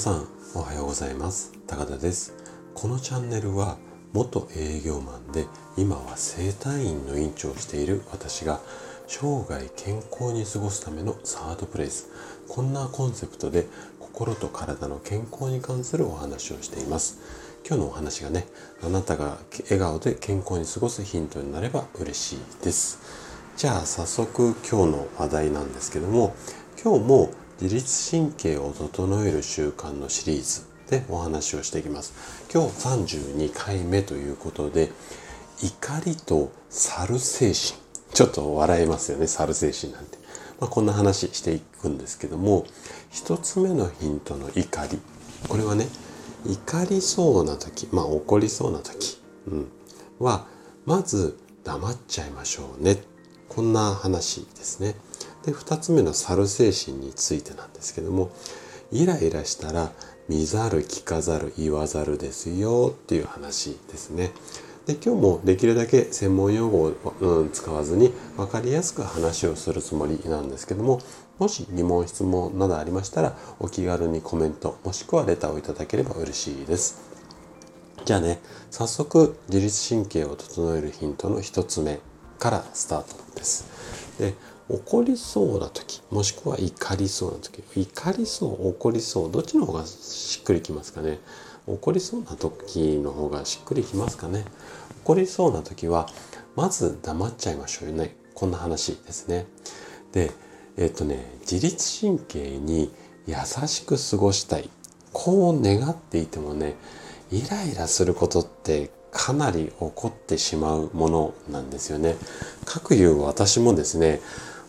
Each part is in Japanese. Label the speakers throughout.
Speaker 1: さんおはようございます。高田です。このチャンネルは元営業マンで今は整体院の院長をしている私が生涯健康に過ごすためのサードプレイス。こんなコンセプトで心と体の健康に関するお話をしています。今日のお話がねあなたが笑顔で健康に過ごすヒントになれば嬉しいです。じゃあ早速今日の話題なんですけども今日も自律神経を整える習慣のシリーズでお話をしていきます。今日32回目ということで怒りと猿精神。ちょっと笑えますよね猿精神なんて、まあ、こんな話していくんですけども一つ目のヒントの怒り。これはね怒りそうな時まあ怒りそうな時、うん、はまず黙っちゃいましょうね。こんな話ですね。で2つ目の猿精神についてなんですけどもイライラしたら見ざる聞かざる言わざるですよっていう話ですね。で今日もできるだけ専門用語を、うん、使わずに分かりやすく話をするつもりなんですけどももし疑問質問などありましたらお気軽にコメントもしくはレターをいただければ嬉しいです。じゃあね早速自律神経を整えるヒントの1つ目からスタートです。で怒りそうな時もしくは怒りそうな時怒りそう怒りそうどっちの方がしっくりきますかね？怒りそうな時の方がしっくりきますかね？怒りそうな時はまず黙っちゃいましょうよね。こんな話ですね。でえっとね自律神経に優しく過ごしたいこう願っていてもねイライラすることってかなり起こってしまうものなんですよね。かくいう私もですね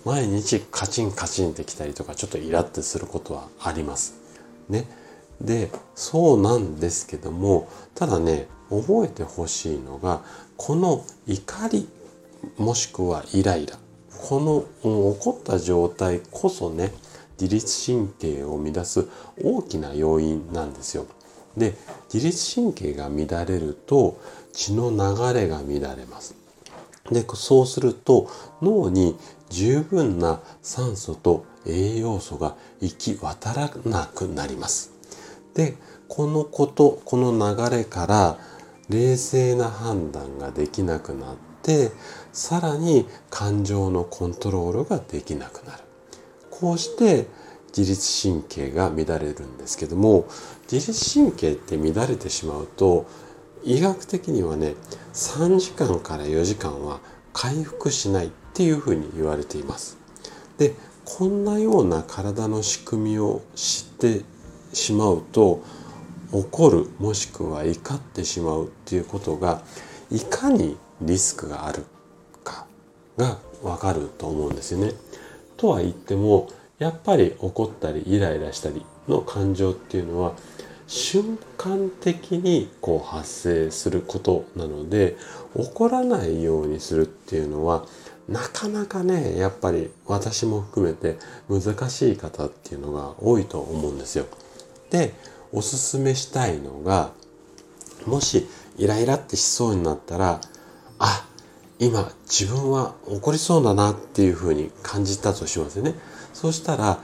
Speaker 1: 毎日カチンカチンってきたりとかちょっとイラってすることはあります。ね。でそうなんですけどもただね覚えてほしいのがこの怒りもしくはイライラこの、うん、起こった状態こそね自律神経を乱す大きな要因なんですよ。で自律神経が乱れると血の流れが乱れます。でそうすると脳に十分な酸素と栄養素が行き渡らなくなります。でこのことこの流れから冷静な判断ができなくなってさらに感情のコントロールができなくなる。こうして自律神経が乱れるんですけども自律神経って乱れてしまうと医学的にはね3時間から4時間は回復しないっていうふうに言われています。でこんなような体の仕組みを知ってしまうと怒るもしくは怒ってしまうっていうことがいかにリスクがあるかがわかると思うんですよね。とは言ってもやっぱり怒ったりイライラしたりの感情っていうのは瞬間的にこう発生することなので起こらないようにするっていうのはなかなかねやっぱり私も含めて難しい方っていうのが多いと思うんですよ。でおすすめしたいのがもしイライラってしそうになったらあ今自分は怒りそうだなっていうふうに感じたとしますよね。そうしたら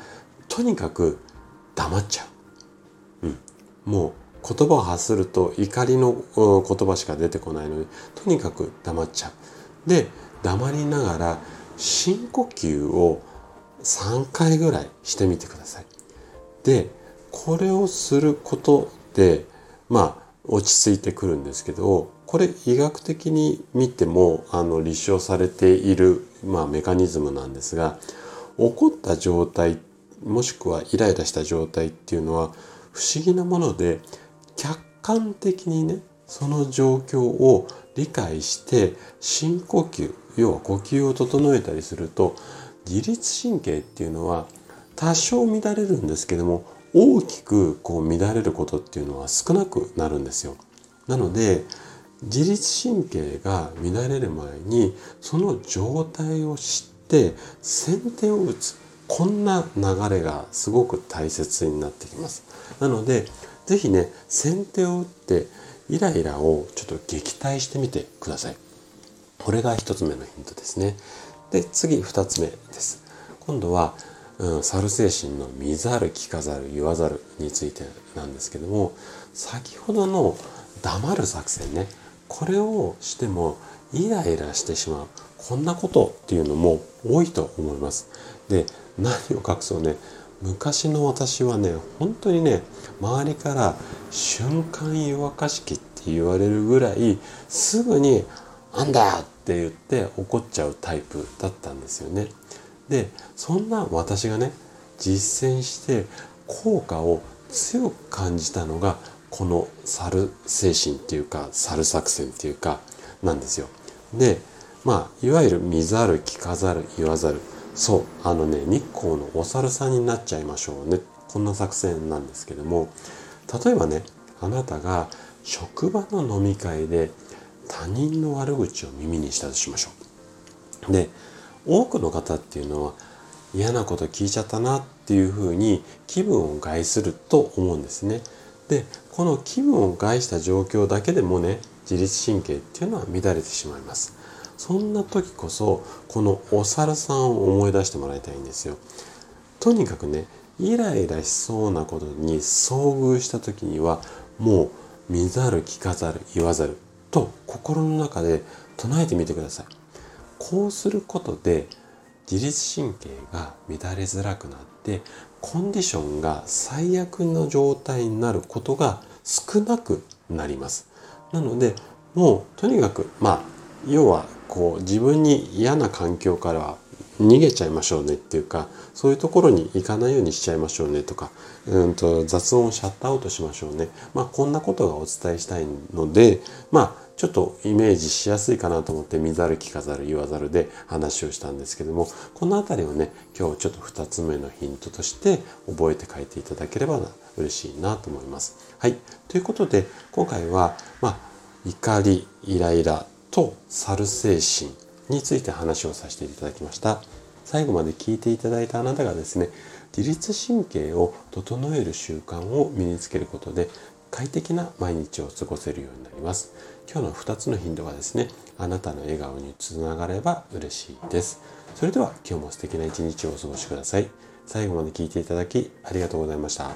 Speaker 1: とにかく黙っちゃう。もう言葉を発すると怒りの言葉しか出てこないのでとにかく黙っちゃう。で黙りながら深呼吸を3回ぐらいしてみてください。でこれをすることでまあ落ち着いてくるんですけどこれ医学的に見てもあの立証されている、まあ、メカニズムなんですが起こった状態もしくはイライラした状態っていうのは不思議なもので客観的にねその状況を理解して深呼吸要は呼吸を整えたりすると自律神経っていうのは多少乱れるんですけども大きくこう乱れることっていうのは少なくなるんですよ。なので自律神経が乱れる前にその状態を知って先手を打つこんな流れがすごく大切になってきます。なので、是非ね、先手を打ってイライラをちょっと撃退してみてください。これが一つ目のヒントですね。で、次二つ目です。今度は、うん、猿精神の見ざる聞かざる言わざるについてなんですけども先ほどの黙る作戦ねこれをしてもイライラしてしまうこんなことっていうのも多いと思いますで何を隠そうね昔の私はね本当にね周りから瞬間湯沸かし器って言われるぐらいすぐに「あんだ!」って言って怒っちゃうタイプだったんですよね。でそんな私がね実践して効果を強く感じたのがこの猿精神っていうか猿作戦っていうかなんですよ。でまあいわゆる見ざる聞かざる言わざるそうあのね日光のお猿さんになっちゃいましょうねこんな作戦なんですけども例えばねあなたが職場の飲み会で他人の悪口を耳にしたとしましょう。で多くの方っていうのは嫌なこと聞いちゃったなっていうふうに気分を害すると思うんですね。でこの気分を害した状況だけでもね自律神経っていうのは乱れてしまいます。そんな時こそこのお猿さんを思い出してもらいたいんですよ。とにかくねイライラしそうなことに遭遇した時にはもう見ざる聞かざる言わざると心の中で唱えてみてください。こうすることで自律神経が乱れづらくなってコンディションが最悪の状態になることが少なくなります。なのでもうとにかくまあ要はこう自分に嫌な環境から逃げちゃいましょうねっていうかそういうところに行かないようにしちゃいましょうねとかうんと雑音をシャットアウトしましょうねまあこんなことがお伝えしたいのでまあちょっとイメージしやすいかなと思って見ざる聞かざる言わざるで話をしたんですけどもこの辺りをね今日ちょっと2つ目のヒントとして覚えて書いていただければ嬉しいなと思います。はいということで今回はまあ怒りイライラと猿精神について話をさせていただきました。最後まで聞いていただいたあなたがですね、自律神経を整える習慣を身につけることで快適な毎日を過ごせるようになります。今日の2つのヒントがですね、あなたの笑顔につながれば嬉しいです。それでは今日も素敵な一日をお過ごしください。最後まで聞いていただきありがとうございました。